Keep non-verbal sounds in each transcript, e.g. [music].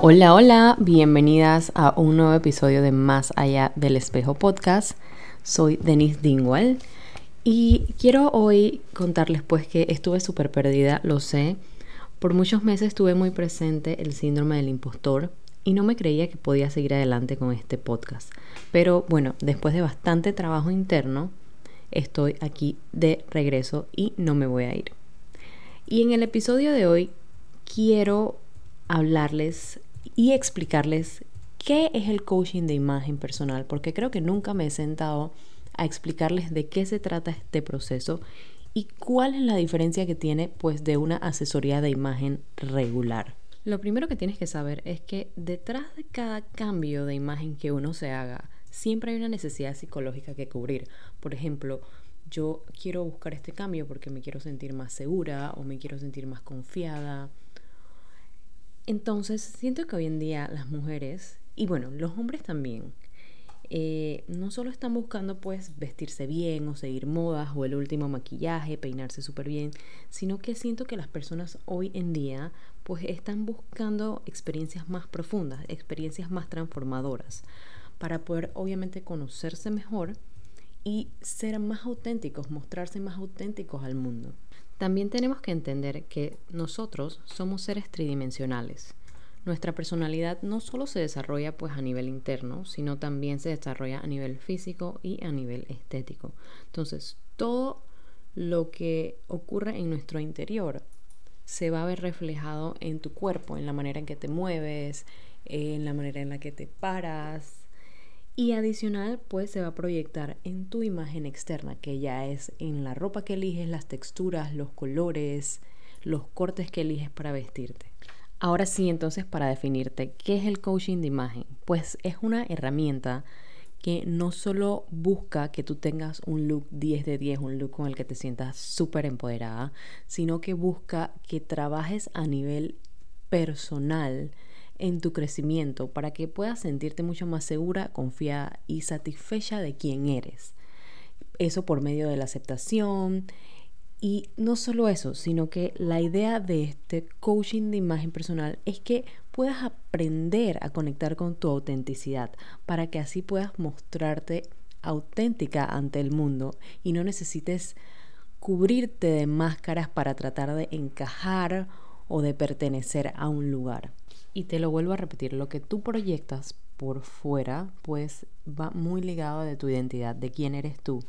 Hola, hola, bienvenidas a un nuevo episodio de Más Allá del Espejo Podcast. Soy Denise Dingwall y quiero hoy contarles pues que estuve súper perdida, lo sé. Por muchos meses estuve muy presente el síndrome del impostor y no me creía que podía seguir adelante con este podcast. Pero bueno, después de bastante trabajo interno, estoy aquí de regreso y no me voy a ir. Y en el episodio de hoy quiero hablarles y explicarles qué es el coaching de imagen personal, porque creo que nunca me he sentado a explicarles de qué se trata este proceso y cuál es la diferencia que tiene pues de una asesoría de imagen regular. Lo primero que tienes que saber es que detrás de cada cambio de imagen que uno se haga, siempre hay una necesidad psicológica que cubrir. Por ejemplo, yo quiero buscar este cambio porque me quiero sentir más segura o me quiero sentir más confiada entonces, siento que hoy en día las mujeres, y bueno, los hombres también, eh, no solo están buscando pues vestirse bien o seguir modas o el último maquillaje, peinarse súper bien, sino que siento que las personas hoy en día pues están buscando experiencias más profundas, experiencias más transformadoras, para poder obviamente conocerse mejor y ser más auténticos, mostrarse más auténticos al mundo. También tenemos que entender que nosotros somos seres tridimensionales. Nuestra personalidad no solo se desarrolla pues a nivel interno, sino también se desarrolla a nivel físico y a nivel estético. Entonces, todo lo que ocurre en nuestro interior se va a ver reflejado en tu cuerpo, en la manera en que te mueves, en la manera en la que te paras, y adicional, pues se va a proyectar en tu imagen externa, que ya es en la ropa que eliges, las texturas, los colores, los cortes que eliges para vestirte. Ahora sí, entonces, para definirte, ¿qué es el coaching de imagen? Pues es una herramienta que no solo busca que tú tengas un look 10 de 10, un look con el que te sientas súper empoderada, sino que busca que trabajes a nivel personal en tu crecimiento para que puedas sentirte mucho más segura, confiada y satisfecha de quién eres. Eso por medio de la aceptación. Y no solo eso, sino que la idea de este coaching de imagen personal es que puedas aprender a conectar con tu autenticidad para que así puedas mostrarte auténtica ante el mundo y no necesites cubrirte de máscaras para tratar de encajar o de pertenecer a un lugar. Y te lo vuelvo a repetir, lo que tú proyectas por fuera, pues va muy ligado de tu identidad, de quién eres tú.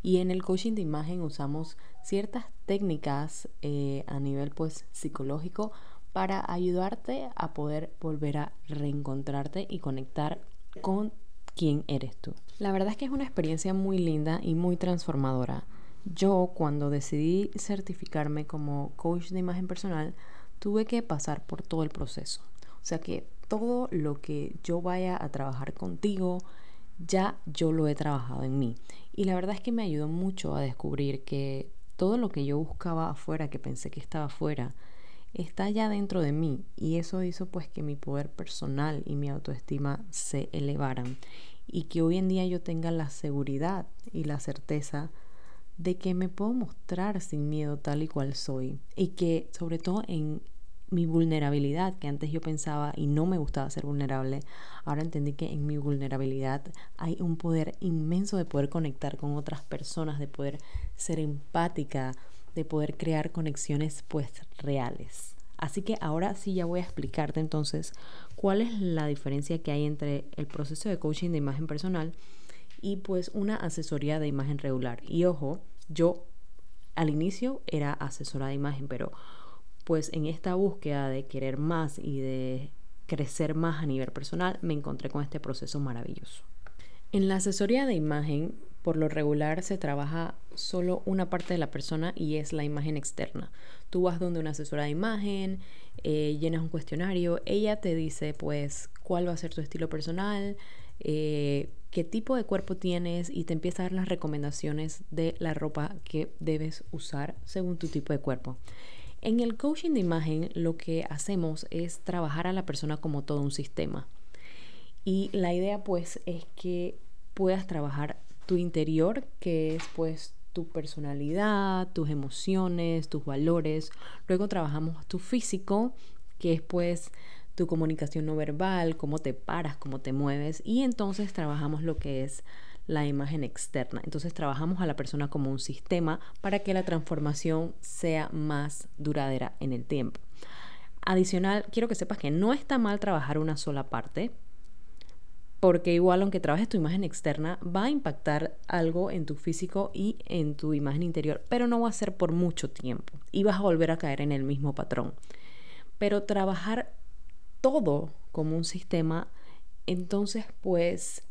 Y en el coaching de imagen usamos ciertas técnicas eh, a nivel pues psicológico para ayudarte a poder volver a reencontrarte y conectar con quién eres tú. La verdad es que es una experiencia muy linda y muy transformadora. Yo cuando decidí certificarme como coach de imagen personal, tuve que pasar por todo el proceso. O sea que todo lo que yo vaya a trabajar contigo, ya yo lo he trabajado en mí. Y la verdad es que me ayudó mucho a descubrir que todo lo que yo buscaba afuera, que pensé que estaba afuera, está ya dentro de mí. Y eso hizo pues que mi poder personal y mi autoestima se elevaran. Y que hoy en día yo tenga la seguridad y la certeza de que me puedo mostrar sin miedo tal y cual soy. Y que sobre todo en mi vulnerabilidad, que antes yo pensaba y no me gustaba ser vulnerable, ahora entendí que en mi vulnerabilidad hay un poder inmenso de poder conectar con otras personas, de poder ser empática, de poder crear conexiones pues reales. Así que ahora sí ya voy a explicarte entonces cuál es la diferencia que hay entre el proceso de coaching de imagen personal y pues una asesoría de imagen regular. Y ojo, yo al inicio era asesora de imagen, pero pues en esta búsqueda de querer más y de crecer más a nivel personal, me encontré con este proceso maravilloso. En la asesoría de imagen, por lo regular se trabaja solo una parte de la persona y es la imagen externa. Tú vas donde una asesora de imagen, eh, llenas un cuestionario, ella te dice pues cuál va a ser tu estilo personal, eh, qué tipo de cuerpo tienes y te empieza a dar las recomendaciones de la ropa que debes usar según tu tipo de cuerpo. En el coaching de imagen lo que hacemos es trabajar a la persona como todo un sistema. Y la idea pues es que puedas trabajar tu interior, que es pues tu personalidad, tus emociones, tus valores. Luego trabajamos tu físico, que es pues tu comunicación no verbal, cómo te paras, cómo te mueves y entonces trabajamos lo que es la imagen externa. Entonces trabajamos a la persona como un sistema para que la transformación sea más duradera en el tiempo. Adicional, quiero que sepas que no está mal trabajar una sola parte, porque igual aunque trabajes tu imagen externa, va a impactar algo en tu físico y en tu imagen interior, pero no va a ser por mucho tiempo y vas a volver a caer en el mismo patrón. Pero trabajar todo como un sistema, entonces pues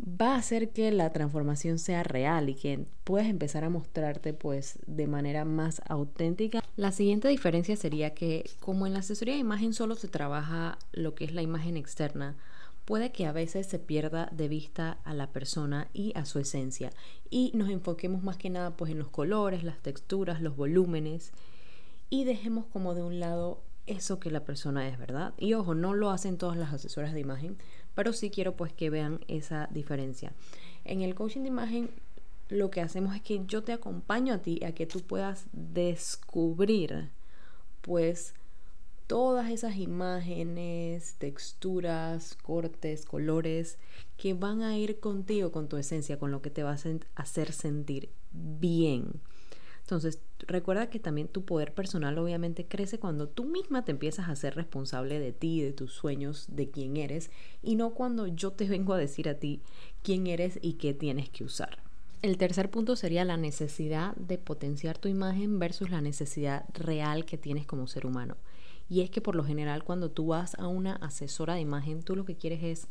va a hacer que la transformación sea real y que puedas empezar a mostrarte pues de manera más auténtica. La siguiente diferencia sería que como en la asesoría de imagen solo se trabaja lo que es la imagen externa, puede que a veces se pierda de vista a la persona y a su esencia y nos enfoquemos más que nada pues en los colores, las texturas, los volúmenes y dejemos como de un lado eso que la persona es, ¿verdad? Y ojo, no lo hacen todas las asesoras de imagen, pero sí quiero pues que vean esa diferencia. En el coaching de imagen lo que hacemos es que yo te acompaño a ti a que tú puedas descubrir pues todas esas imágenes, texturas, cortes, colores que van a ir contigo, con tu esencia, con lo que te va a hacer sentir bien. Entonces, recuerda que también tu poder personal obviamente crece cuando tú misma te empiezas a ser responsable de ti, de tus sueños, de quién eres, y no cuando yo te [laughs] vengo a decir a ti quién eres y qué tienes que usar. El tercer punto sería la necesidad de potenciar tu imagen versus la necesidad real que tienes como ser humano. Y es que por lo general cuando tú vas a una asesora de imagen, tú lo que quieres es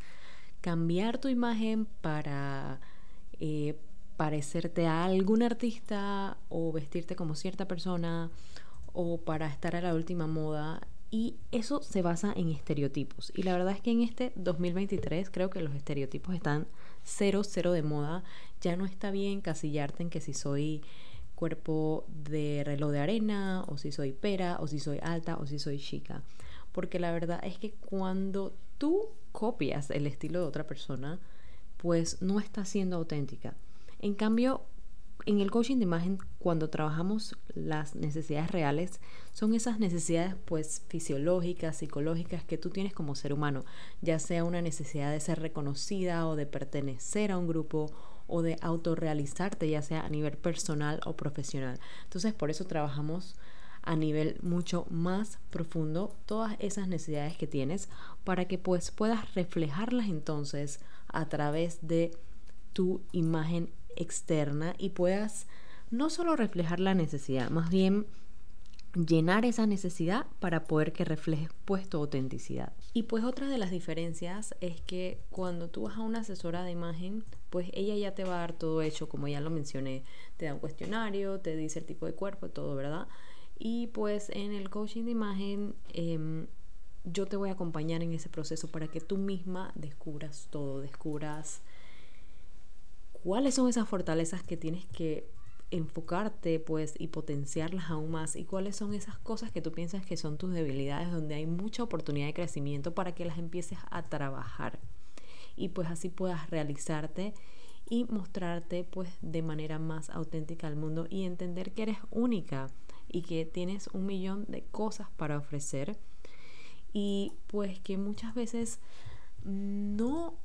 cambiar tu imagen para eh, parecerte a algún artista o vestirte como cierta persona o para estar a la última moda y eso se basa en estereotipos. Y la verdad es que en este 2023 creo que los estereotipos están cero, cero de moda. Ya no está bien casillarte en que si soy cuerpo de reloj de arena o si soy pera o si soy alta o si soy chica. Porque la verdad es que cuando tú copias el estilo de otra persona, pues no está siendo auténtica. En cambio, en el coaching de imagen, cuando trabajamos las necesidades reales, son esas necesidades pues fisiológicas, psicológicas que tú tienes como ser humano, ya sea una necesidad de ser reconocida o de pertenecer a un grupo o de autorrealizarte, ya sea a nivel personal o profesional. Entonces, por eso trabajamos a nivel mucho más profundo todas esas necesidades que tienes para que pues puedas reflejarlas entonces a través de tu imagen externa y puedas no solo reflejar la necesidad, más bien llenar esa necesidad para poder que refleje pues tu autenticidad. Y pues otra de las diferencias es que cuando tú vas a una asesora de imagen, pues ella ya te va a dar todo hecho, como ya lo mencioné, te da un cuestionario, te dice el tipo de cuerpo, todo, ¿verdad? Y pues en el coaching de imagen em, yo te voy a acompañar en ese proceso para que tú misma descubras todo, descubras cuáles son esas fortalezas que tienes que enfocarte pues y potenciarlas aún más y cuáles son esas cosas que tú piensas que son tus debilidades donde hay mucha oportunidad de crecimiento para que las empieces a trabajar y pues así puedas realizarte y mostrarte pues de manera más auténtica al mundo y entender que eres única y que tienes un millón de cosas para ofrecer. Y pues que muchas veces no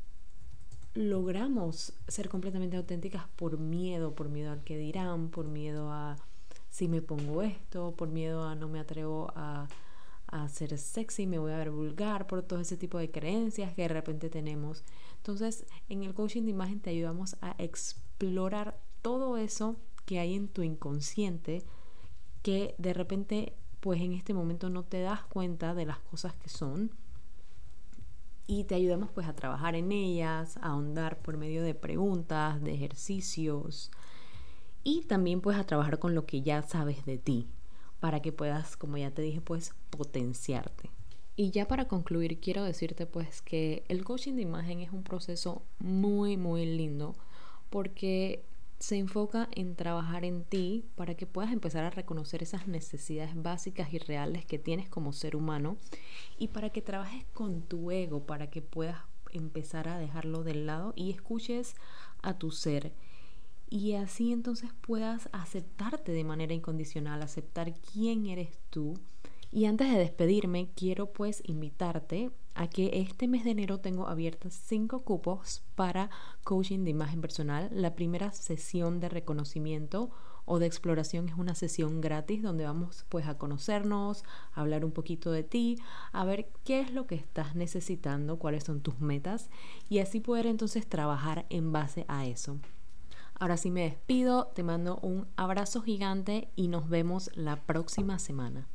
logramos ser completamente auténticas por miedo, por miedo al que dirán, por miedo a si me pongo esto, por miedo a no me atrevo a, a ser sexy, me voy a ver vulgar, por todo ese tipo de creencias que de repente tenemos. Entonces, en el coaching de imagen te ayudamos a explorar todo eso que hay en tu inconsciente que de repente pues en este momento no te das cuenta de las cosas que son y te ayudamos pues a trabajar en ellas, a ahondar por medio de preguntas, de ejercicios y también pues a trabajar con lo que ya sabes de ti para que puedas, como ya te dije, pues potenciarte. Y ya para concluir, quiero decirte pues que el coaching de imagen es un proceso muy, muy lindo porque se enfoca en trabajar en ti para que puedas empezar a reconocer esas necesidades básicas y reales que tienes como ser humano y para que trabajes con tu ego, para que puedas empezar a dejarlo del lado y escuches a tu ser. Y así entonces puedas aceptarte de manera incondicional, aceptar quién eres tú. Y antes de despedirme, quiero pues invitarte a que este mes de enero tengo abiertas cinco cupos para coaching de imagen personal. La primera sesión de reconocimiento o de exploración es una sesión gratis donde vamos pues a conocernos, a hablar un poquito de ti, a ver qué es lo que estás necesitando, cuáles son tus metas y así poder entonces trabajar en base a eso. Ahora sí me despido, te mando un abrazo gigante y nos vemos la próxima semana.